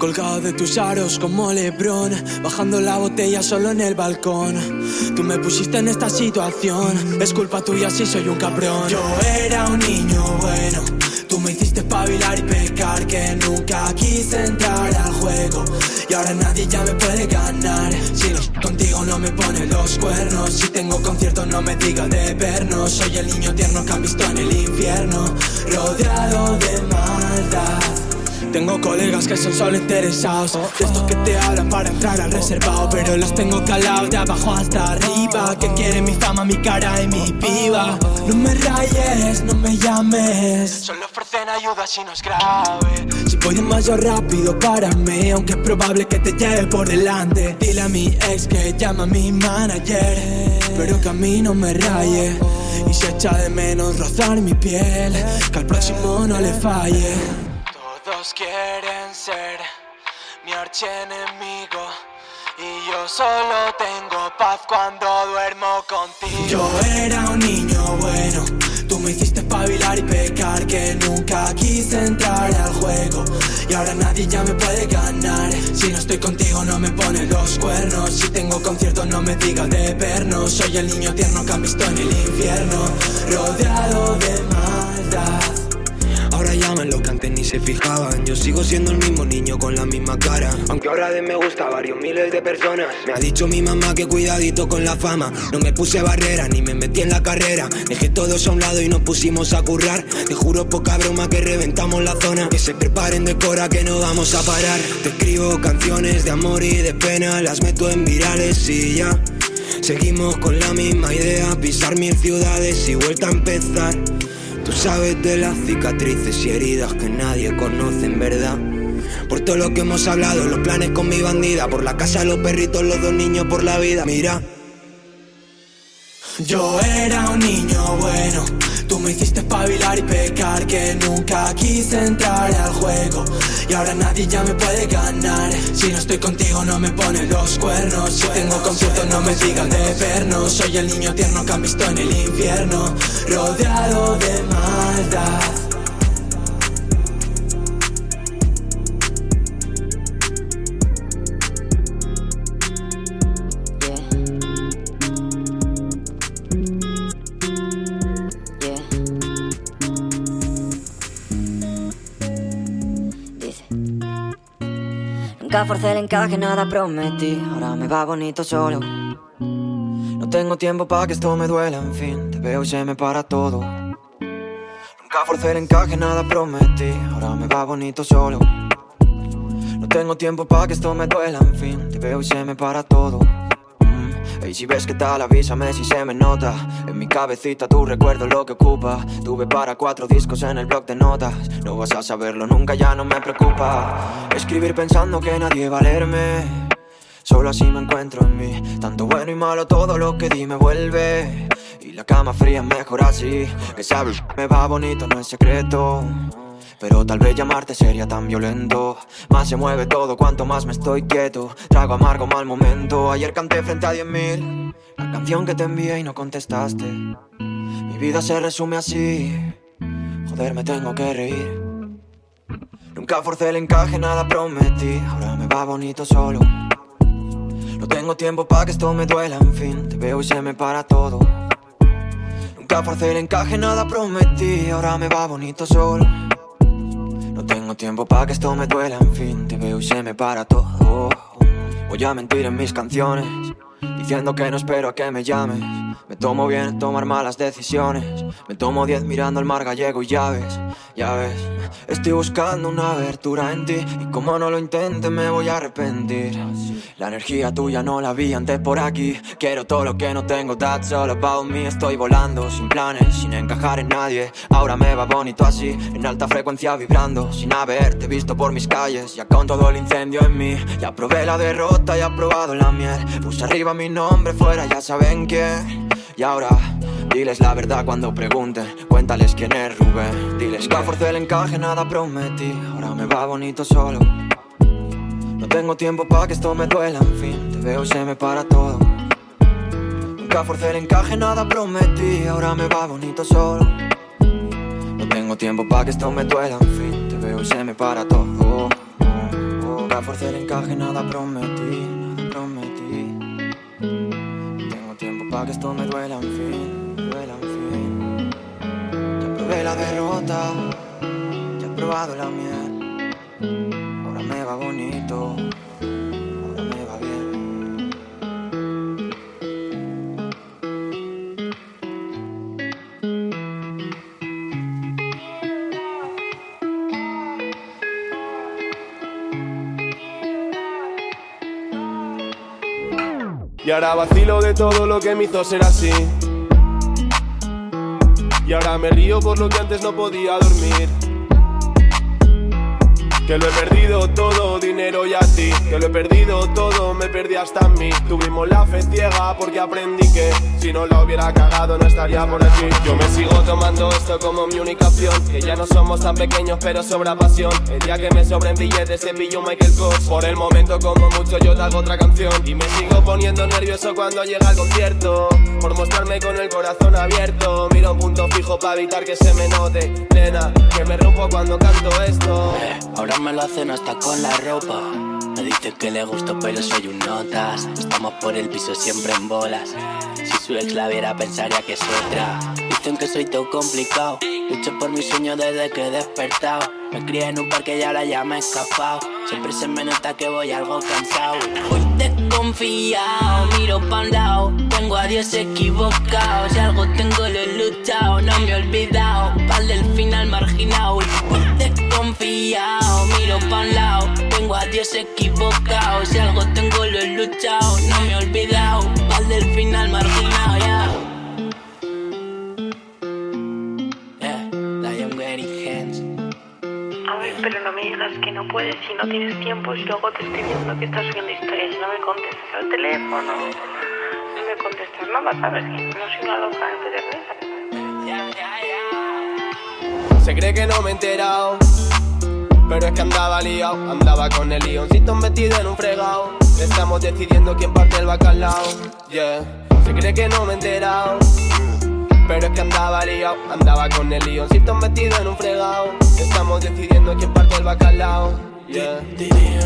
Colgado de tus aros como Lebrón, bajando la botella solo en el balcón. Tú me pusiste en esta situación, es culpa tuya si soy un cabrón. Yo era un niño bueno, tú me hiciste espabilar y pecar, que nunca quise entrar al juego. Y ahora nadie ya me puede ganar. Si no contigo no me ponen los cuernos, si tengo conciertos no me digas de vernos. Soy el niño tierno que han visto en el infierno, rodeado de maldad. Tengo colegas que son solo interesados. De estos que te hablan para entrar al reservado Pero los tengo calados de abajo hasta arriba. Que quieren mi fama, mi cara y mi piba. No me rayes, no me llames. Solo ofrecen ayuda si no es grave. Si voy demasiado rápido, párame Aunque es probable que te lleve por delante. Dile a mi ex que llama a mi manager Pero que a mí no me raye. Y se echa de menos rozar mi piel Que al próximo no le falle quieren ser mi archienemigo y yo solo tengo paz cuando duermo contigo. Yo era un niño bueno, tú me hiciste espabilar y pecar que nunca quise entrar al juego y ahora nadie ya me puede ganar. Si no estoy contigo no me ponen los cuernos, si tengo conciertos no me digas de vernos. Soy el niño tierno que han visto en el infierno, rodeado de maldad. Ahora llaman lo que antes ni se fijaban. Yo sigo siendo el mismo niño con la misma cara. Aunque ahora de me gusta varios miles de personas. Me ha dicho mi mamá que cuidadito con la fama. No me puse barrera ni me metí en la carrera. Dejé todos a un lado y nos pusimos a currar. Te juro poca broma que reventamos la zona. Que se preparen de cora que no vamos a parar. Te escribo canciones de amor y de pena. Las meto en virales y ya. Seguimos con la misma idea, pisar mil ciudades y vuelta a empezar. Tú sabes de las cicatrices y heridas que nadie conoce en verdad. Por todo lo que hemos hablado, los planes con mi bandida, por la casa, los perritos, los dos niños, por la vida. Mira. Yo era un niño bueno, me hiciste espabilar y pecar que nunca quise entrar al juego y ahora nadie ya me puede ganar. Si no estoy contigo no me ponen los cuernos, si tengo conciertos no me digan de vernos. Soy el niño tierno que han visto en el infierno, rodeado de maldad. Nunca forcé el encaje, nada prometí. Ahora me va bonito solo. No tengo tiempo para que esto me duela, en fin. Te veo y se me para todo. Nunca forcé el encaje, nada prometí. Ahora me va bonito solo. No tengo tiempo para que esto me duela, en fin. Te veo y se me para todo. Mm, Y si ves que tal, avísame si se me nota. En mi cabecita tu recuerdo lo que ocupa. Tuve para cuatro discos en el blog de notas. No vas a saberlo nunca, ya no me preocupa. Escribir pensando que nadie va a leerme. Solo así me encuentro en mí. Tanto bueno y malo, todo lo que di me vuelve. Y la cama fría es mejor así. Que sabes, me va bonito, no es secreto. Pero tal vez llamarte sería tan violento. Más se mueve todo cuanto más me estoy quieto. Trago amargo mal momento. Ayer canté frente a 10.000 la canción que te envié y no contestaste. Mi vida se resume así. Joder, me tengo que reír. Nunca forcé el encaje, nada prometí. Ahora me va bonito solo. No tengo tiempo para que esto me duela, en fin. Te veo y se me para todo. Nunca forcé el encaje, nada prometí. Ahora me va bonito solo. No tengo tiempo para que esto me duela, en fin. Te veo y se me para todo. Voy a mentir en mis canciones. Diciendo que no espero a que me llames. Me tomo bien en tomar malas decisiones. Me tomo diez mirando al mar gallego y ya ves, ya ves. Estoy buscando una abertura en ti. Y como no lo intente, me voy a arrepentir. La energía tuya no la vi antes por aquí. Quiero todo lo que no tengo, that's all about me. Estoy volando sin planes, sin encajar en nadie. Ahora me va bonito así, en alta frecuencia vibrando. Sin haberte visto por mis calles, ya con todo el incendio en mí. Ya probé la derrota, ya he probado la miel. Puse arriba mi nombre, fuera ya saben quién. Y ahora, diles la verdad cuando pregunten. Cuéntales quién es Rubén. Diles que forcé el encaje, nada prometí. Ahora me va bonito solo. No tengo tiempo para que esto me duela, en fin. Te veo y se me para todo. Nunca forcé el encaje, nada prometí. Ahora me va bonito solo. No tengo tiempo para que esto me duela, en fin. Te veo y se me para todo. Oh, oh. Nunca forcé el encaje, nada prometí, nada prometí. Que esto me duela, en fin, duela, en fin. Ya probé la derrota, ya he probado la miel. Ahora me va bonito. Y ahora vacilo de todo lo que me hizo ser así. Y ahora me río por lo que antes no podía dormir. Que lo he perdido todo, dinero y a ti. Que lo he perdido todo, me perdí hasta en mí. Tuvimos la fe ciega porque aprendí que si no lo hubiera cagado no estaría por aquí. Yo me sigo tomando esto como mi única opción. Que ya no somos tan pequeños, pero sobra pasión. El día que me sobren billetes se pillo Michael Kors. Por el momento, como mucho, yo te hago otra canción. Y me sigo poniendo nervioso cuando llega el concierto. Por mostrarme con el corazón abierto. Miro un punto fijo para evitar que se me note. Nena, que me rompo cuando canto esto. ahora me lo hacen hasta con la ropa. Me dicen que le gusto, pero soy un notas. Estamos por el piso siempre en bolas. Si su ex la viera, pensaría que es otra. Dicen que soy todo complicado. Lucho por mi sueño desde que he despertado. Me crié en un parque y ahora ya me he escapado. Siempre se me nota que voy algo cansado. Hoy desconfiado, miro pa' un lado. Tengo a Dios equivocado. Si algo tengo lo he luchado, no me he olvidado. Pal del final marginado. Tengo a Dios equivocado. Si algo tengo lo he luchado, no me he olvidado. Pal del final marginado, ya. Yeah, la Young Hands. A ver, pero no me digas que no puedes si no tienes tiempo y luego te estoy viendo que estás subiendo historias y no me contestas al teléfono. No me contestas nada, ¿sabes? Que no soy una loca en Se cree que no me he enterado. Pero es que andaba liado, andaba con el leoncito metido en un fregado. Estamos decidiendo quién parte el bacalao. Yeah, se cree que no me he enterado. Pero es que andaba liado, andaba con el leoncito metido en un fregado. Estamos decidiendo quién parte el bacalao. Yeah. Dime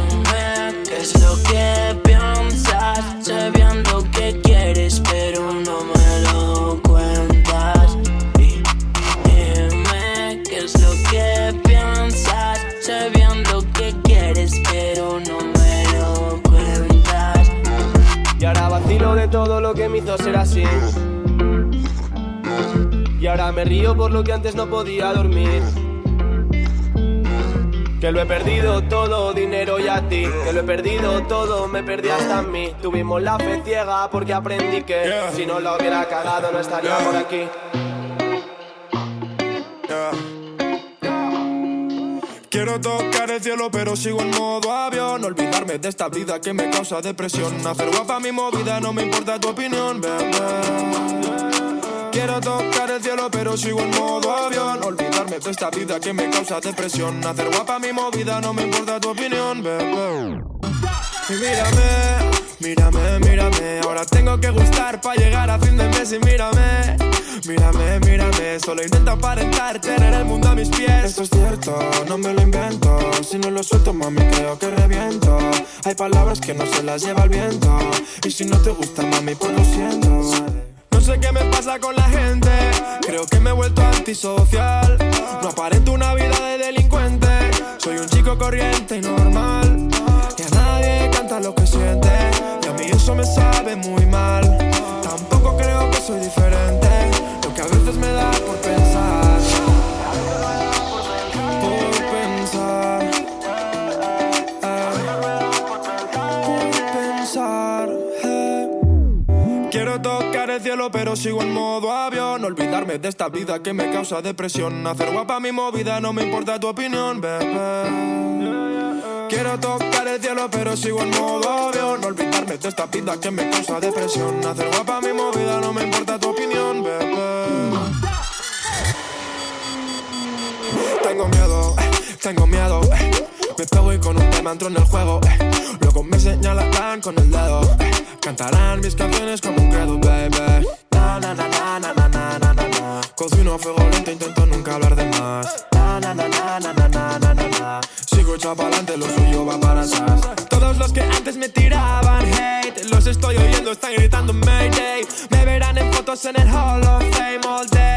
qué es lo que piensas, sabiendo que quieres, pero no me lo todo lo que me hizo ser así. Y ahora me río por lo que antes no podía dormir. Que lo he perdido todo, dinero y a ti. Que lo he perdido todo, me perdí hasta en mí. Tuvimos la fe ciega porque aprendí que si no lo hubiera cagado no estaría por aquí. Quiero tocar el cielo pero sigo en modo avión. Olvidarme de esta vida que me causa depresión. Hacer guapa mi movida, no me importa tu opinión, bebé. Quiero tocar el cielo pero sigo en modo avión. Olvidarme de esta vida que me causa depresión. Hacer guapa mi movida, no me importa tu opinión, Y mírame, mírame, mírame. Ahora tengo que gustar para llegar a fin de mes y mírame Mírame, mírame, solo intento aparentar tener el mundo a mis pies Esto es cierto, no me lo invento Si no lo suelto, mami, creo que reviento Hay palabras que no se las lleva el viento Y si no te gusta, mami, pues lo siento no sé qué me pasa con la gente. Creo que me he vuelto antisocial. No aparento una vida de delincuente. Soy un chico corriente y normal. Y a nadie canta lo que siente. Y a mí eso me sabe muy mal. Tampoco creo que soy diferente. El cielo pero sigo en modo avión. Olvidarme de esta vida que me causa depresión. Hacer guapa mi movida, no me importa tu opinión, bebé. Quiero tocar el cielo pero sigo en modo avión. Olvidarme de esta vida que me causa depresión. Hacer guapa mi movida, no me importa tu opinión, bebé. Tengo miedo, tengo miedo. Me pego y con un tema entro en el juego eh. Luego me señalarán con el dedo eh. Cantarán mis canciones como un credo, baby Na na na na na na na na na na Cocino a fuego lento, intento nunca hablar de más Na na na na na na na na na Sigo echado pa'lante, lo suyo va para atrás. Todos los que antes me tiraban hate, los estoy oyendo, están gritando Mayday. Me verán en fotos en el Hall of Fame all day.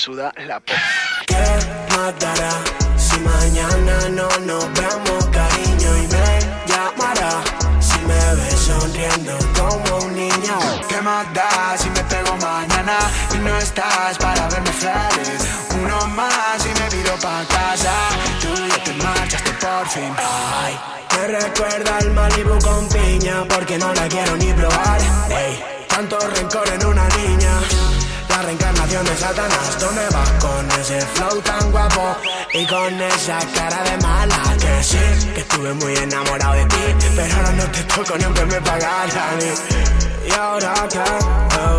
Suda la p. ¿Qué matará si mañana no nos vemos, cariño? Y me llamará si me ves sonriendo como un niño. ¿Qué más da si me pego mañana y no estás para verme feliz? Uno más y me pido pa' casa. Tú ya te marchaste por fin. Ay, me recuerda al Malibu con piña porque no la quiero ni probar. Tanto rencor en una niña la reencarnación de Satanás. ¿Dónde vas con ese flow tan guapo? Y con esa cara de mala que sí, que estuve muy enamorado de ti. Pero ahora no te toco ni aunque me pagaran. Y ahora que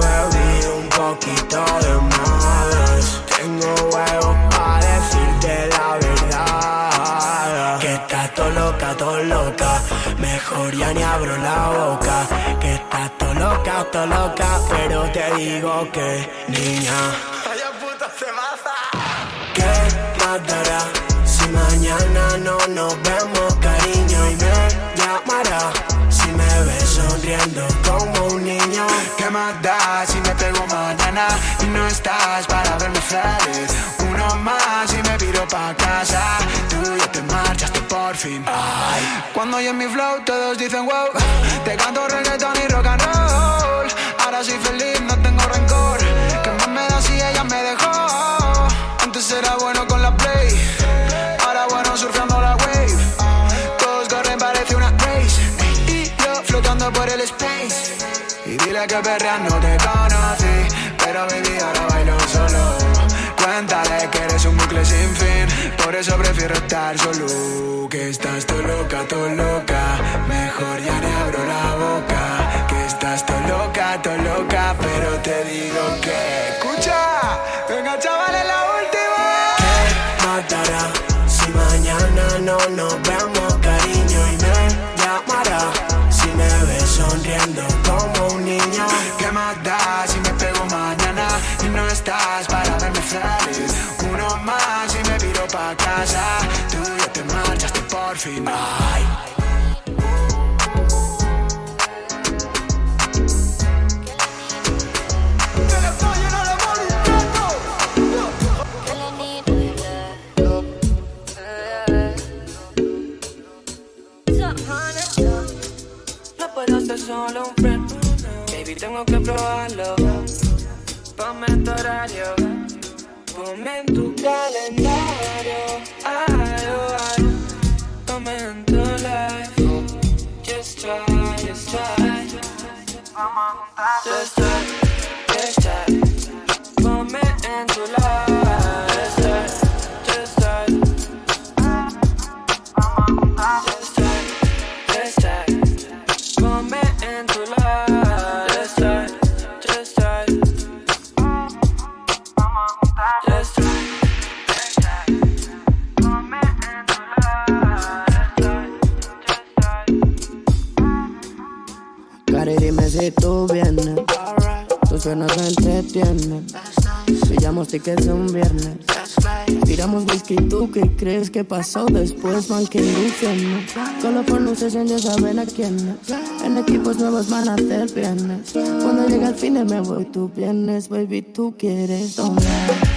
bebido un poquito de más, tengo huevos para decirte la verdad. Que estás todo loca, todo loca. Mejor ya ni abro la boca. Que estás loca, todo loca. Pero te digo que, niña. Vaya puta se mata. ¿Qué matará si mañana no nos vemos, cariño? Y me llamará si me ves sonriendo como un niño. ¿Qué más da si me pego mañana y no estás para verme feliz? Uno más y me piro pa' casa. Tú ya te marchaste por fin. Ay, cuando yo en mi flow todos dicen wow. Te canto reggaeton Soy feliz, no tengo rencor. ¿Qué más me da si ella me dejó? Antes era bueno con la play. Ahora bueno surfeando la wave. Todos corren, parece una race. Y yo flotando por el space. Y dile que perrea no te conocí. Pero baby, ahora bailo solo. Cuéntale que eres un bucle sin fin. Por eso prefiero estar solo. Que estás todo loca, todo loca. Mejor ya ni abro la boca. Todo loca. Pero te digo que. Escucha, venga, chavales, la última. ¿Qué matará si mañana no nos vemos, cariño? Y me llamará si me ves sonriendo como un niño. ¿Qué más da si me pego mañana y no estás para verme feliz? Uno más y me viro pa' casa. Tú ya te marchaste por fin. Ay. Solo un friend. Baby, tengo que probarlo. Ponme tu horario. Ponme tu calendario. Pillamos tickets un viernes. Tiramos whisky, ¿tú qué crees que pasó después? Man, que infierno. Solo por luces ya saben a quién. En equipos nuevos van a hacer viernes. Cuando llega el fin de me voy, tú vienes, baby, tú quieres doblar.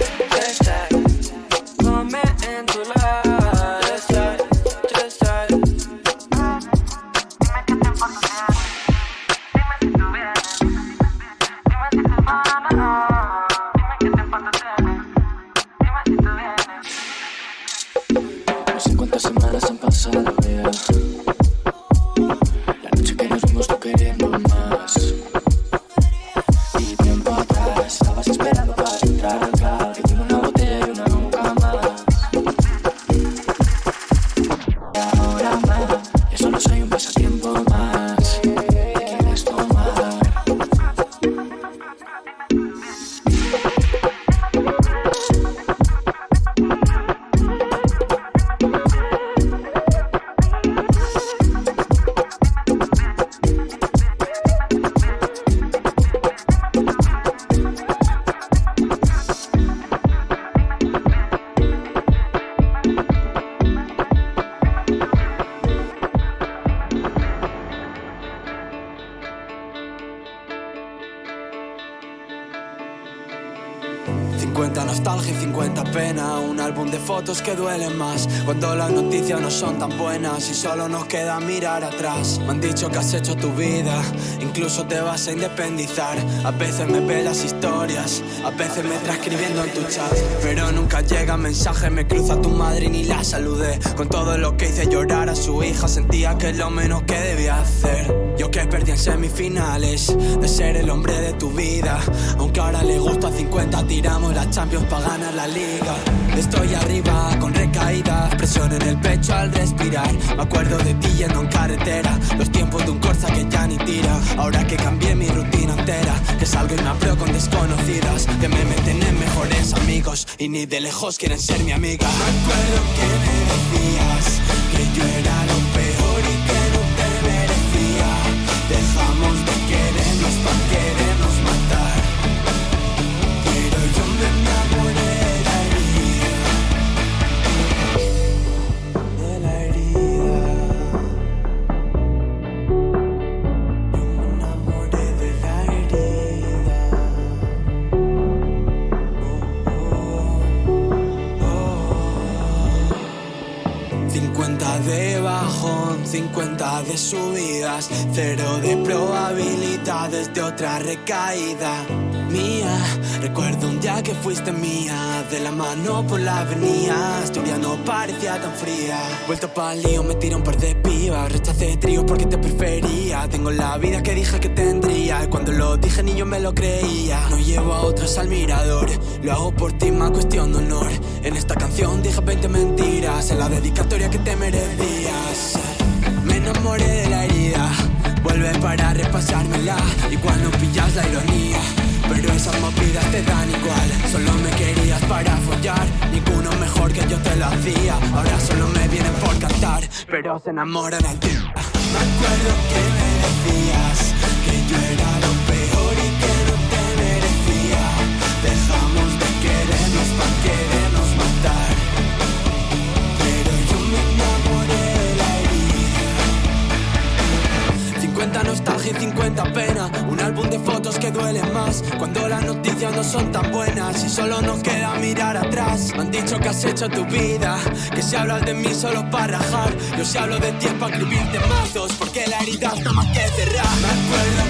Que duelen más cuando las noticias no son tan buenas y solo nos queda mirar atrás. Me han dicho que has hecho tu vida, incluso te vas a independizar. A veces me ve las historias, a veces me transcribiendo en tu chat. Pero nunca llega mensaje, me cruza tu madre y ni la saludé. Con todo lo que hice llorar a su hija, sentía que es lo menos que debía hacer. Yo que perdí en semifinales de ser el hombre de tu vida. Aunque ahora le gusta 50, tiramos la Champions para ganar la liga. Estoy arriba con recaídas, presión en el pecho al respirar. Me acuerdo de ti yendo en carretera, los tiempos de un Corsa que ya ni tira. Ahora que cambié mi rutina entera, que salgo y me apruebo con desconocidas, que me meten en mejores amigos y ni de lejos quieren ser mi amiga. Me acuerdo que me decías que yo era lo de bajón, 50 de subidas, cero de probabilidades de otra recaída mía. Recuerdo un día que fuiste mía, de la mano por la avenida, Asturias no parecía tan fría. Vuelto pa'l lío, me tiré un par de pibas, rechacé tríos porque te prefería. Tengo la vida que dije que tendría, y cuando lo dije ni yo me lo creía. No llevo a otros al mirador, lo hago por ti, más cuestión de honor. En esta canción dije 20 mentiras, en la dedicatoria que te merecías. Me enamoré de la herida, vuelve para repasármela. Y cuando pillas la ironía, pero esas movidas te dan igual. Solo me querías para follar, ninguno mejor que yo te lo hacía. Ahora solo me vienen por cantar, pero se enamoran al tiempo. Me acuerdo que me decías que yo era lo peor y que no te merecía. Dejamos de querernos para querernos 50 nostalgia y 50 pena. Un álbum de fotos que duelen más cuando las noticias no son tan buenas y solo nos queda mirar atrás. Me han dicho que has hecho tu vida, que si hablas de mí solo para rajar. Yo si hablo de ti es para escribirte mazos, porque la herida está más que cerrar. Me acuerdo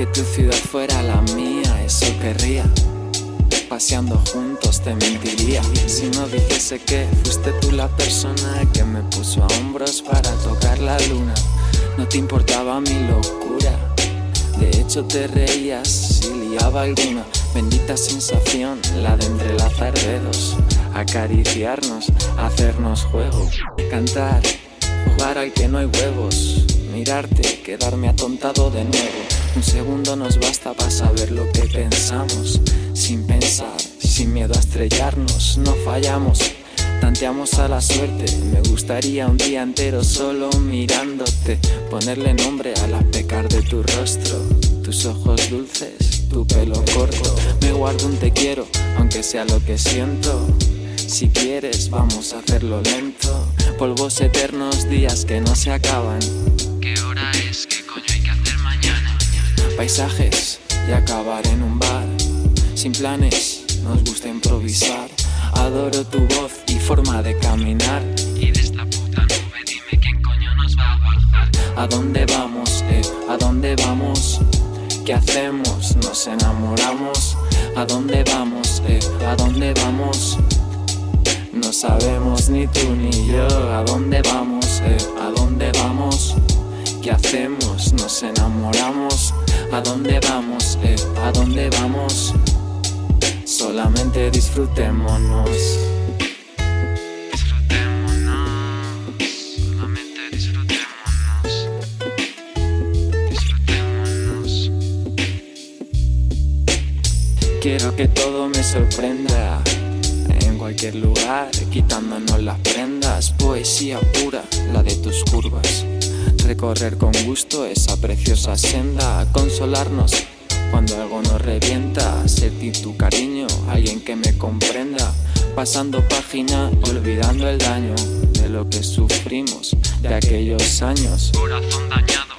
Que tu ciudad fuera la mía, eso querría. Paseando juntos te mentiría si no dijese que fuiste tú la persona que me puso a hombros para tocar la luna. No te importaba mi locura, de hecho te reías si liaba alguna. Bendita sensación, la de entrelazar dedos, acariciarnos, hacernos juego, cantar, jugar al que no hay huevos, mirarte, quedarme atontado de nuevo. Un segundo nos basta para saber lo que pensamos, sin pensar, sin miedo a estrellarnos, no fallamos. Tanteamos a la suerte, me gustaría un día entero solo mirándote, ponerle nombre a la pecar de tu rostro, tus ojos dulces, tu pelo corto. Me guardo un te quiero, aunque sea lo que siento. Si quieres, vamos a hacerlo lento. Polvos eternos, días que no se acaban. ¿Qué hora es? ¿Qué coño hay que? Paisajes y acabar en un bar. Sin planes, nos gusta improvisar. Adoro tu voz y forma de caminar. Y de esta puta nube, dime quién coño nos va a bajar. ¿A dónde vamos, eh? ¿A dónde vamos? ¿Qué hacemos? ¿Nos enamoramos? ¿A dónde vamos, eh? ¿A dónde vamos? No sabemos ni tú ni yo a dónde vamos, eh, a dónde vamos. ¿Qué hacemos? Nos enamoramos. ¿A dónde vamos? Eh, ¿A dónde vamos? Solamente disfrutémonos. Disfrutémonos. Solamente disfrutémonos. Disfrutémonos. Quiero que todo me sorprenda. En cualquier lugar, quitándonos las prendas. Poesía pura, la de tus curvas recorrer con gusto esa preciosa senda, consolarnos cuando algo nos revienta, sentir tu cariño, alguien que me comprenda, pasando página, olvidando el daño de lo que sufrimos de aquellos años. Corazón dañado,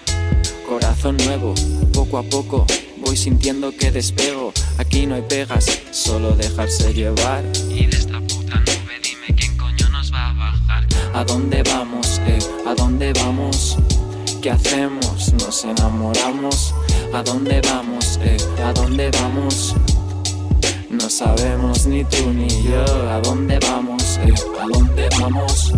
corazón nuevo, poco a poco voy sintiendo que despego, aquí no hay pegas, solo dejarse llevar. Y de esta puta nube dime quién coño nos va a bajar. ¿A dónde vamos? Eh? ¿A dónde vamos? ¿Qué hacemos? Nos enamoramos. ¿A dónde vamos? Eh? ¿A dónde vamos? No sabemos ni tú ni yo a dónde vamos, eh? ¿A dónde vamos?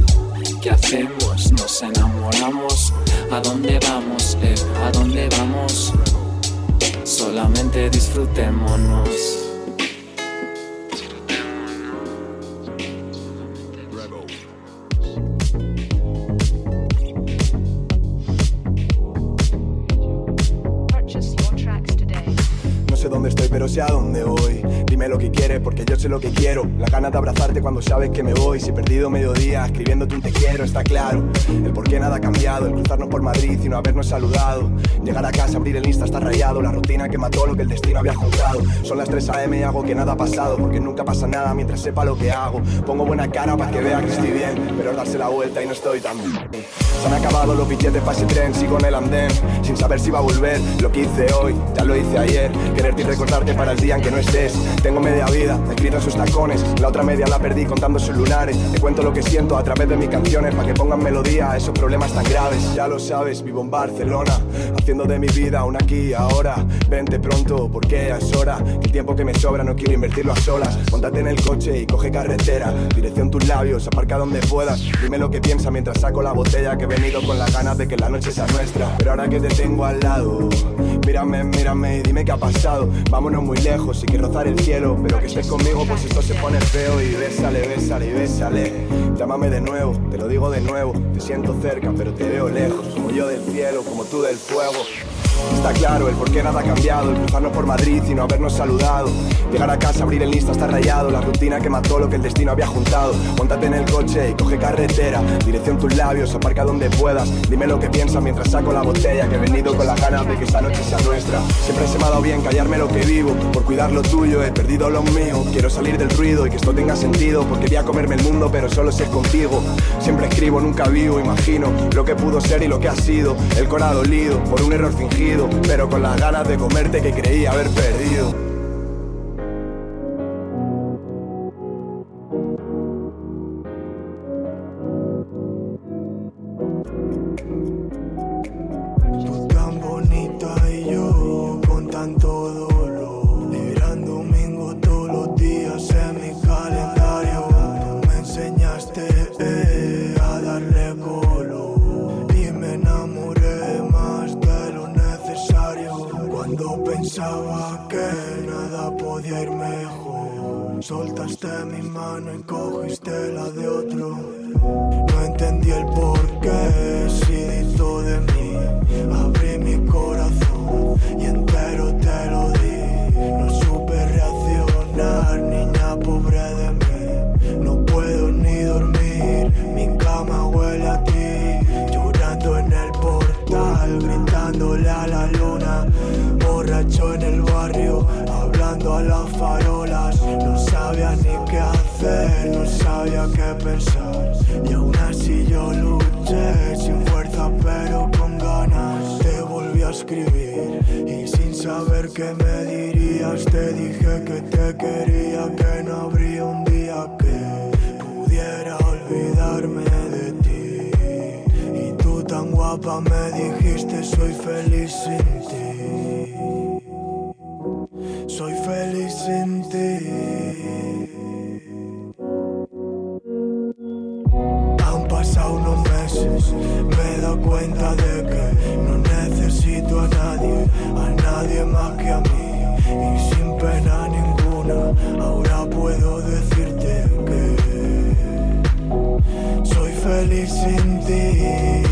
¿Qué hacemos? Nos enamoramos. ¿A dónde vamos? Eh? ¿A dónde vamos? Solamente disfrutémonos. Pero porque yo sé lo que quiero. La gana de abrazarte cuando sabes que me voy. Si he perdido mediodía escribiéndote un te quiero, está claro. El por qué nada ha cambiado. El cruzarnos por Madrid y no habernos saludado. Llegar a casa, abrir el Insta está rayado. La rutina que mató lo que el destino había juntado. Son las 3 a.m. y hago que nada ha pasado. Porque nunca pasa nada mientras sepa lo que hago. Pongo buena cara para que vea que estoy bien. Pero darse la vuelta y no estoy tan bien. Se han acabado los billetes para ese tren. Sigo en el andén. Sin saber si va a volver. Lo que hice hoy, ya lo hice ayer. Quererte y recordar para el día en que no estés. Tengo media vida, escrita en sus tacones. La otra media la perdí contando sus lunares. Te cuento lo que siento a través de mis canciones. Para que pongan melodía a esos problemas tan graves. Ya lo sabes, vivo en Barcelona. Haciendo de mi vida un aquí y ahora. Vente pronto, porque ya es hora. Que el tiempo que me sobra no quiero invertirlo a solas. Montate en el coche y coge carretera. Dirección tus labios, aparca donde puedas. Dime lo que piensa mientras saco la botella. Que he venido con las ganas de que la noche sea nuestra. Pero ahora que te tengo al lado, mírame, mírame y dime qué ha pasado. Vámonos muy lejos y que rozar el cielo. Pero que conmigo, pues esto se pone feo. Y bésale, bésale y bésale. Llámame de nuevo, te lo digo de nuevo. Te siento cerca, pero te veo lejos. Como yo del cielo, como tú del fuego. Está claro el por qué nada ha cambiado, el cruzarnos por Madrid y no habernos saludado. Llegar a casa, abrir el lista está rayado, la rutina que mató lo que el destino había juntado. Móntate en el coche y coge carretera, dirección tus labios, aparca donde puedas. Dime lo que piensas mientras saco la botella, que he venido con la ganas de que esta noche sea nuestra. Siempre se me ha dado bien callarme lo que vivo, por cuidar lo tuyo he perdido lo mío. Quiero salir del ruido y que esto tenga sentido, porque voy a comerme el mundo, pero solo es contigo. Siempre escribo, nunca vivo, imagino lo que pudo ser y lo que ha sido. El corazón dolido por un error fingido pero con las ganas de comerte que creí haber perdido. no sabía qué pensar. Y aún así yo luché sin fuerza, pero con ganas. Te volví a escribir y sin saber qué me dirías, te dije que te quería, que no habría un día que pudiera olvidarme de ti. Y tú tan guapa me dijiste, soy feliz sin ti. Soy feliz sin ti. cuenta de que no necesito a nadie, a nadie más que a mí. Y sin pena ninguna, ahora puedo decirte que soy feliz sin ti.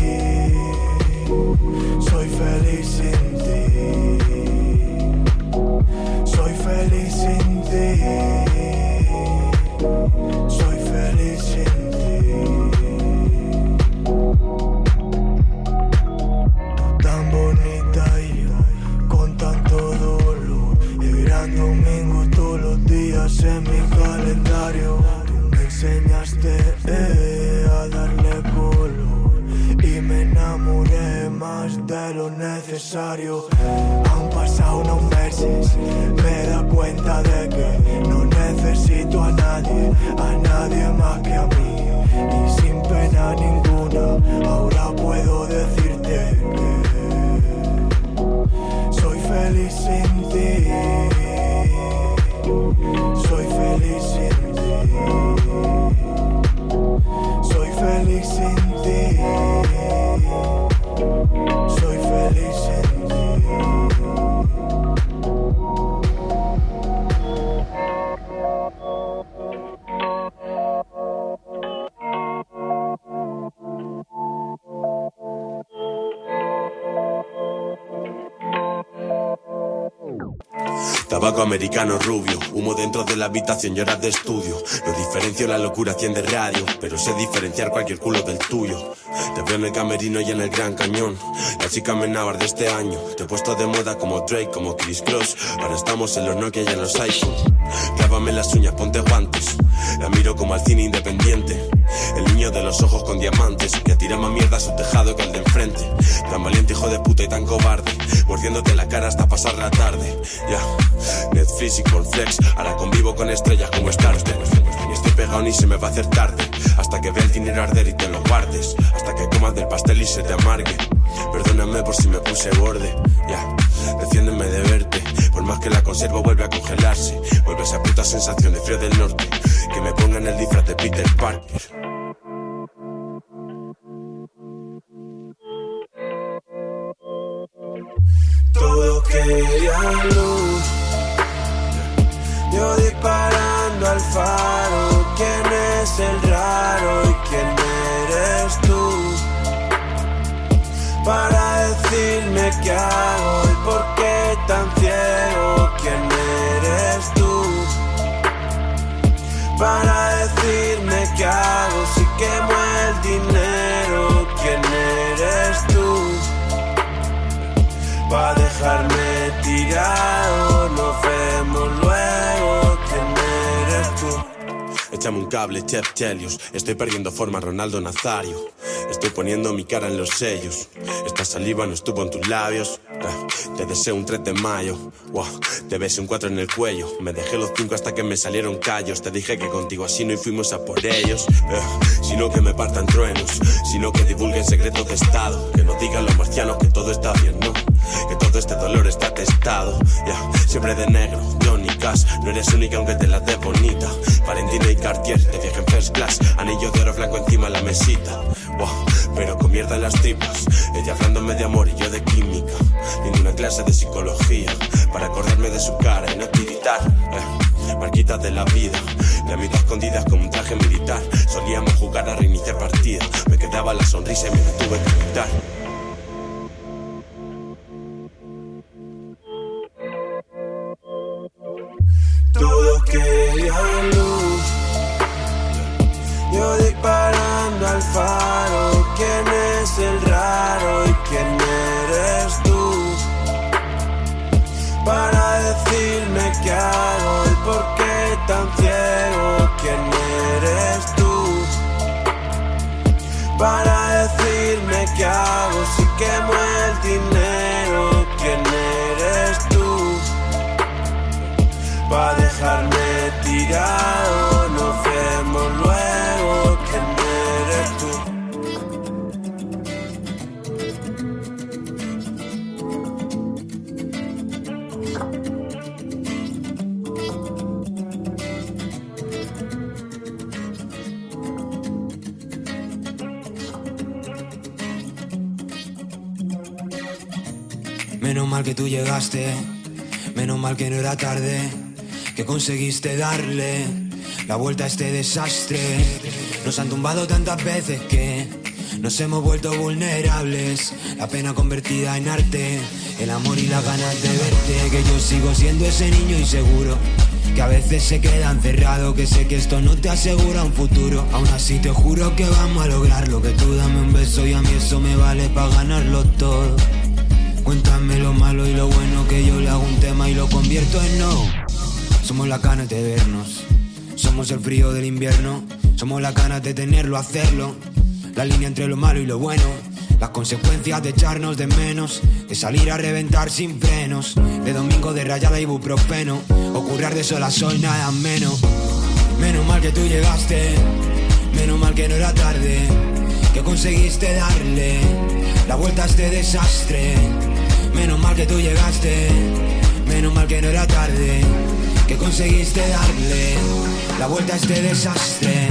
Tabaco americano rubio, humo dentro de la habitación, lloras de estudio. No diferencio la locura 100 de radio, pero sé diferenciar cualquier culo del tuyo. Te veo en el camerino y en el gran cañón. La chica Menábar de este año. Te he puesto de moda como Drake, como Chris Cross. Ahora estamos en los Nokia y en los iPhone. Clávame las uñas, ponte guantes. La miro como al cine independiente. El niño de los ojos con diamantes. Que tira más mierda a su tejado que al de enfrente. Tan valiente, hijo de puta y tan cobarde. Mordiéndote la cara hasta pasar la tarde. Ya. Netflix y Cornflex. Ahora convivo con estrellas como Star Wars. Ni estoy pegado ni se me va a hacer tarde. Hasta que vea el dinero arder y te lo guardes. Hasta que comas del pastel y se te amargue. Perdóname por si me puse borde. Ya, defiéndeme de verte. Por más que la conserva vuelve a congelarse. Vuelve esa puta sensación de frío del norte. Que me pongan el disfraz de Peter Parker. Échame un cable, Chef Chelios. Estoy perdiendo forma, Ronaldo Nazario. Estoy poniendo mi cara en los sellos. Esta saliva no estuvo en tus labios. Ah, Te deseo un 3 de mayo. Wow, te besé un 4 en el cuello. Me dejé los 5 hasta que me salieron callos. Te dije que contigo así no y fuimos a por ellos. Eh, sino que me partan truenos. Sino que divulguen secretos de estado. Que no digan los marcianos que todo está bien, ¿no? Que todo este dolor está testado. Siempre de negro, Johnny Cash. No eres única aunque te la des bonita. Valentina y Cartier, te viaje en first class. Anillo de oro blanco encima la mesita. Wow, pero con mierda en las tripas. Ella hablándome de amor y yo de química. Ninguna clase de psicología. Para acordarme de su cara y no tiritar. Eh, marquitas de la vida. De amigas escondidas como un traje militar. Solíamos jugar a reiniciar partida. Me quedaba la sonrisa y me la tuve que quitar. Menos mal que tú llegaste, menos mal que no era tarde, que conseguiste darle la vuelta a este desastre. Nos han tumbado tantas veces que nos hemos vuelto vulnerables, la pena convertida en arte, el amor y las ganas de verte, que yo sigo siendo ese niño inseguro. Que a veces se queda encerrado, que sé que esto no te asegura un futuro. Aún así te juro que vamos a lograrlo. Que tú dame un beso y a mí eso me vale para ganarlo todo. Cuéntame lo malo y lo bueno que yo le hago un tema y lo convierto en no. Somos las ganas de vernos. Somos el frío del invierno. Somos las ganas de tenerlo, hacerlo. La línea entre lo malo y lo bueno. Las consecuencias de echarnos de menos. De salir a reventar sin frenos. De domingo de rayada y ibuprofeno. O de sola soy nada menos. Menos mal que tú llegaste. Menos mal que no era tarde. Que conseguiste darle la vuelta a este desastre. Menos mal que tú llegaste. Menos mal que no era tarde. Que conseguiste darle la vuelta a este desastre.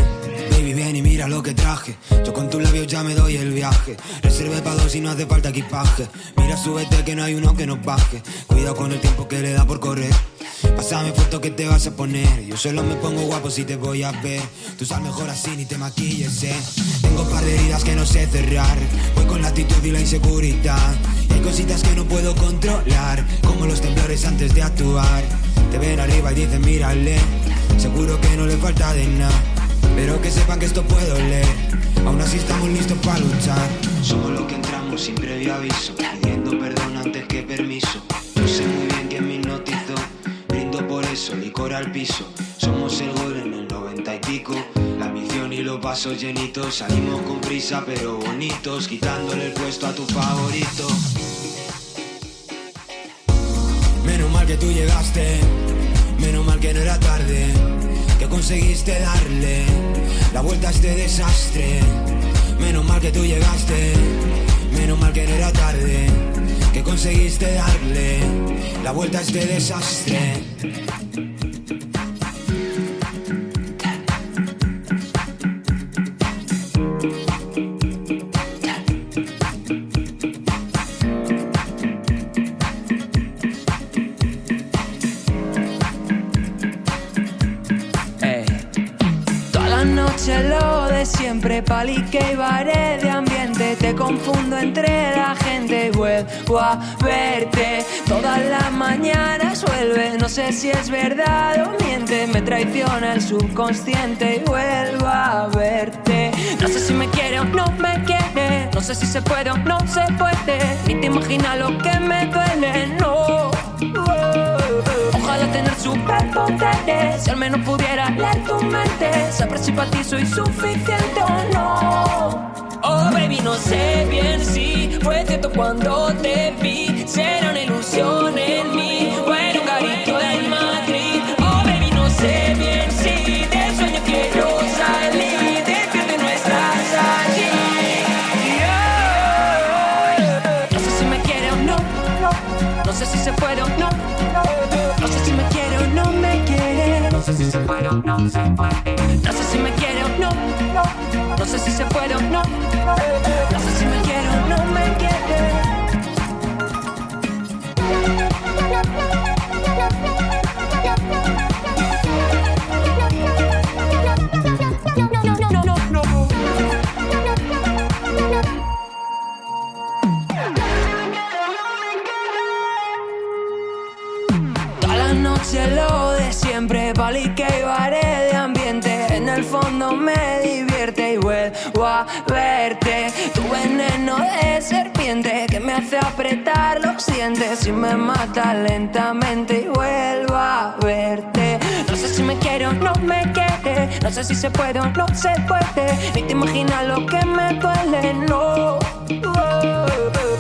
Baby, ven y mira lo que traje. Yo con tus labios ya me doy el viaje. Reserve para dos y no hace falta equipaje. Mira, súbete que no hay uno que nos baje. Cuidado con el tiempo que le da por correr. Pásame foto que te vas a poner. Yo solo me pongo guapo si te voy a ver. Tú sabes mejor así, ni te maquilles, eh. Tengo par de heridas que no sé cerrar. Voy con la actitud y la inseguridad. Cositas que no puedo controlar. Como los temblores antes de actuar. Te ven arriba y dicen, mírale. Seguro que no le falta de nada. Pero que sepan que esto puede oler. Aún así estamos listos para luchar. Somos los que entramos sin previo aviso. Pidiendo perdón antes que permiso. Yo sé muy bien que me hipnotizó. Brindo por eso, licor al piso. Somos el gol en el noventa y pico. La misión y los vasos llenitos. Salimos con prisa pero bonitos. Quitándole el puesto a tu favorito. Que tú llegaste. Menos mal que no era tarde. Que conseguiste darle la vuelta a este desastre. Menos mal que tú llegaste. Menos mal que no era tarde. Que conseguiste darle la vuelta a este desastre. Palique y bares de ambiente. Te confundo entre la gente y vuelvo a verte. Todas las mañanas vuelve, no sé si es verdad o miente. Me traiciona el subconsciente y vuelvo a verte. No sé si me quiere o no me quiere. No sé si se puede o no se puede. Ni te imaginas lo que me duele, no. Tener superpoderes Si al menos pudiera leer tu mente Saber si para ti soy suficiente o no. Oh baby, no sé bien si Fue cierto cuando te vi. Será una ilusión en mí no. No sé si me quiere o no. No sé si se puede o no. No apretar los dientes y me mata lentamente y vuelvo a verte. No sé si me quiere o no me quiere. No sé si se puede o no se puede. Ni te imaginas lo que me duele, no.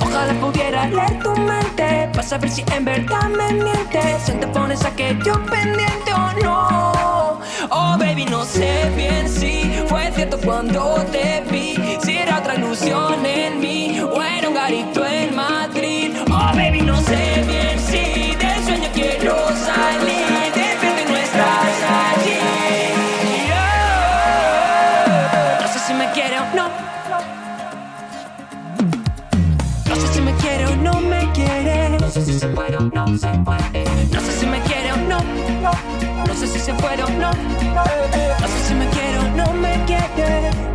Ojalá pudiera leer tu mente Para saber si en verdad me mientes Si te pones aquello pendiente o no Oh baby, no sé bien si Fue cierto cuando te vi Si era otra ilusión en mí O era un garito en Madrid Oh baby, no sé bien si Del sueño quiero salir Despierta y no estás allí. No sé si me quiere o no no sé si me quiere o no me quiere. No sé si se puede o no se puede. No sé No sé si se o no. No sé si me quiere o no me quiere.